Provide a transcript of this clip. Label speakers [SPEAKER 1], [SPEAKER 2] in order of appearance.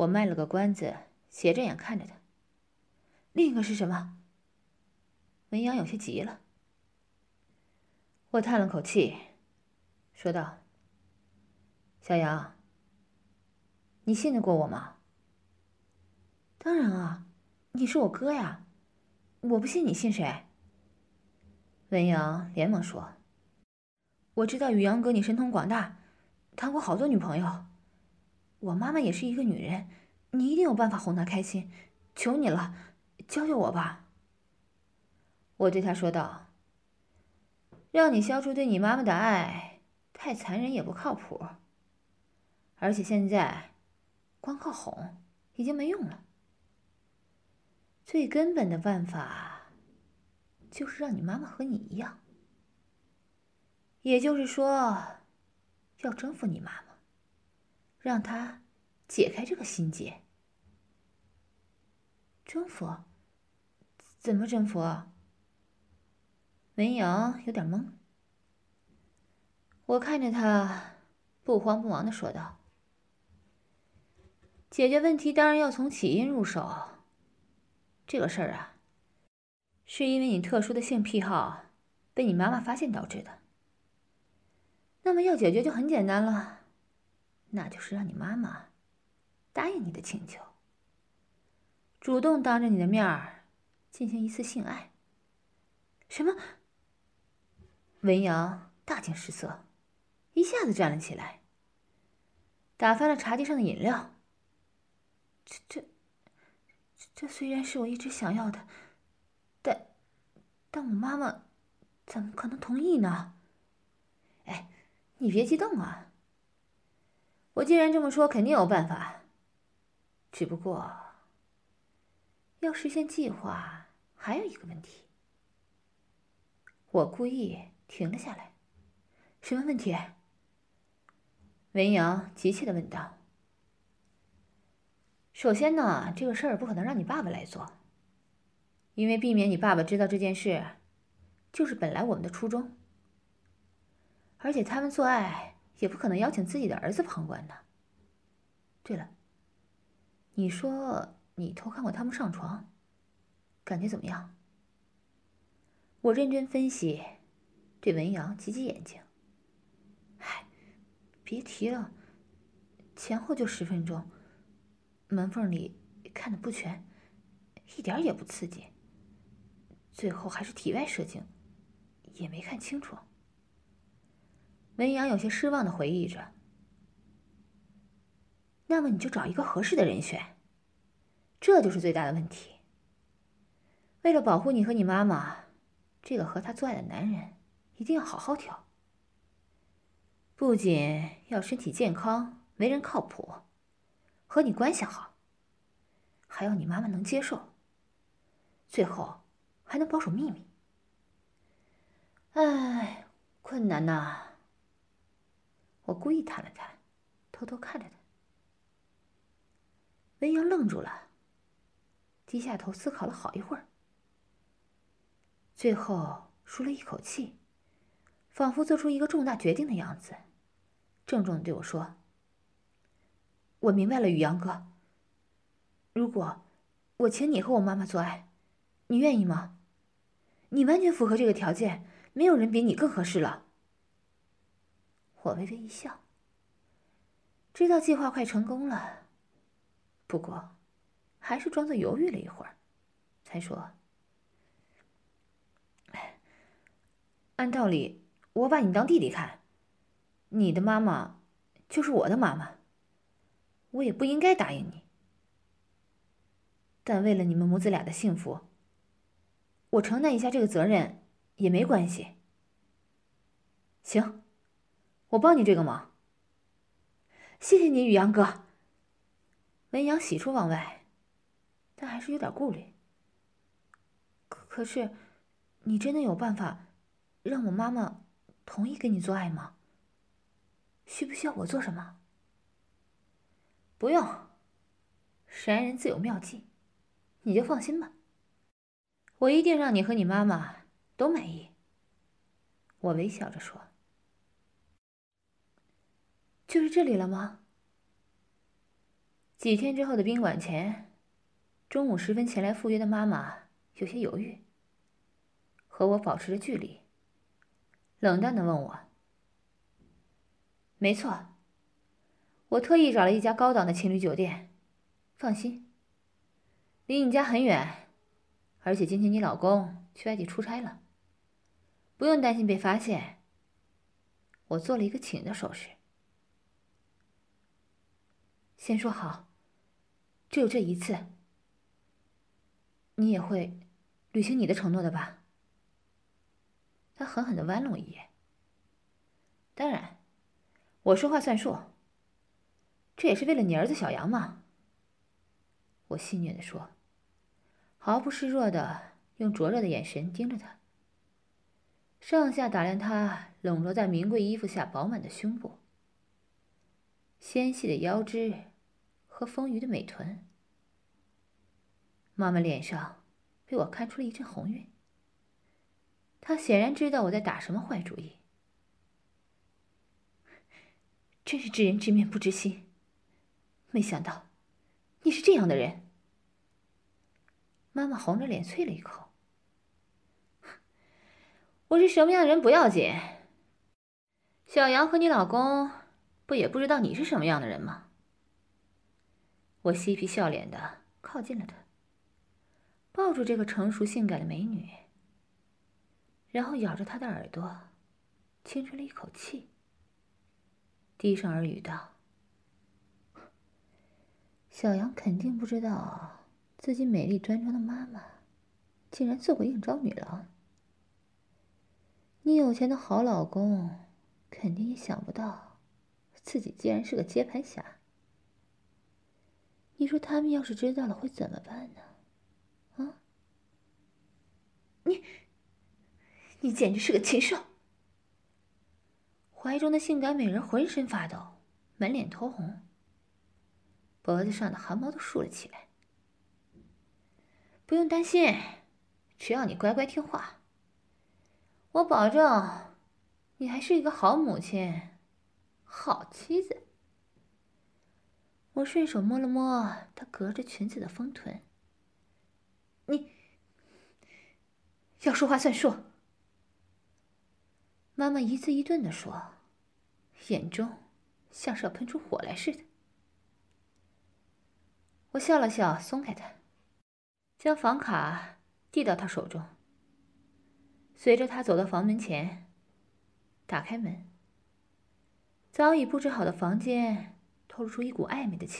[SPEAKER 1] 我卖了个关子，斜着眼看着他。另一个是什么？文阳有些急了。我叹了口气，说道：“小杨，你信得过我吗？”“
[SPEAKER 2] 当然啊，你是我哥呀，我不信你信谁？”
[SPEAKER 1] 文阳连忙说：“
[SPEAKER 2] 我知道宇阳哥你神通广大，谈过好多女朋友。我妈妈也是一个女人，你一定有办法哄她开心，求你了，教教我吧。”
[SPEAKER 1] 我对他说道。让你消除对你妈妈的爱，太残忍也不靠谱。而且现在，光靠哄已经没用了。最根本的办法，就是让你妈妈和你一样。也就是说，要征服你妈妈，让他解开这个心结。
[SPEAKER 2] 征服？怎么征服？
[SPEAKER 1] 文瑶有点懵，我看着他，不慌不忙的说道：“解决问题当然要从起因入手。这个事儿啊，是因为你特殊的性癖好被你妈妈发现导致的。那么要解决就很简单了，那就是让你妈妈答应你的请求，主动当着你的面进行一次性爱。
[SPEAKER 2] 什么？”
[SPEAKER 1] 文阳大惊失色，一下子站了起来，打翻了茶几上的饮料。
[SPEAKER 2] 这、这、这虽然是我一直想要的，但，但我妈妈怎么可能同意呢？
[SPEAKER 1] 哎，你别激动啊！我既然这么说，肯定有办法。只不过，要实现计划，还有一个问题。我故意。停了下来，
[SPEAKER 2] 什么问题？
[SPEAKER 1] 文阳急切的问道。首先呢，这个事儿不可能让你爸爸来做，因为避免你爸爸知道这件事，就是本来我们的初衷。而且他们做爱也不可能邀请自己的儿子旁观的。对了，你说你偷看过他们上床，感觉怎么样？我认真分析。对文扬挤挤眼睛，
[SPEAKER 2] 唉，别提了，前后就十分钟，门缝里看的不全，一点也不刺激。最后还是体外射精，也没看清楚。
[SPEAKER 1] 文阳有些失望的回忆着。那么你就找一个合适的人选，这就是最大的问题。为了保护你和你妈妈，这个和他做爱的男人。一定要好好挑，不仅要身体健康、为人靠谱，和你关系好，还要你妈妈能接受，最后还能保守秘密。哎，困难呐！我故意叹了叹，偷偷看着他。文阳愣住了，低下头思考了好一会儿，最后舒了一口气。仿佛做出一个重大决定的样子，郑重的对我说：“我明白了，宇阳哥。如果我请你和我妈妈做爱，你愿意吗？你完全符合这个条件，没有人比你更合适了。”我微微一笑，知道计划快成功了，不过还是装作犹豫了一会儿，才说：“按道理。”我把你当弟弟看，你的妈妈就是我的妈妈，我也不应该答应你。但为了你们母子俩的幸福，我承担一下这个责任也没关系。行，我帮你这个忙。谢谢你，宇阳哥。文阳喜出望外，但还是有点顾虑。可可是，你真的有办法让我妈妈？同意跟你做爱吗？需不需要我做什么？不用，神人自有妙计，你就放心吧。我一定让你和你妈妈都满意。我微笑着说：“就是这里了吗？”几天之后的宾馆前，中午时分前来赴约的妈妈有些犹豫，和我保持着距离，冷淡的问我：“没错，我特意找了一家高档的情侣酒店，放心，离你家很远，而且今天你老公去外地出差了，不用担心被发现。”我做了一个请的手势。先说好。只有这一次，你也会履行你的承诺的吧？他狠狠的剜了我一眼。当然，我说话算数。这也是为了你儿子小杨嘛。我戏谑的说，毫不示弱的用灼热的眼神盯着他，上下打量他笼罩在名贵衣服下饱满的胸部、纤细的腰肢。和丰腴的美臀，妈妈脸上被我看出了一阵红晕。她显然知道我在打什么坏主意，真是知人知面不知心。没想到你是这样的人。妈妈红着脸啐了一口：“我是什么样的人不要紧，小杨和你老公不也不知道你是什么样的人吗？”我嬉皮笑脸的靠近了她，抱住这个成熟性感的美女，然后咬着她的耳朵，轻吹了一口气，低声耳语道：“小杨肯定不知道自己美丽端庄的妈妈，竟然做过应招女郎。你有钱的好老公，肯定也想不到，自己竟然是个接盘侠。”你说他们要是知道了会怎么办呢？啊！你，你简直是个禽兽！怀中的性感美人浑身发抖，满脸通红，脖子上的汗毛都竖了起来。不用担心，只要你乖乖听话，我保证，你还是一个好母亲，好妻子。我顺手摸了摸她隔着裙子的丰臀。你要说话算数。妈妈一字一顿的说，眼中像是要喷出火来似的。我笑了笑，松开她，将房卡递到她手中。随着她走到房门前，打开门，早已布置好的房间。透露出一股暧昧的气。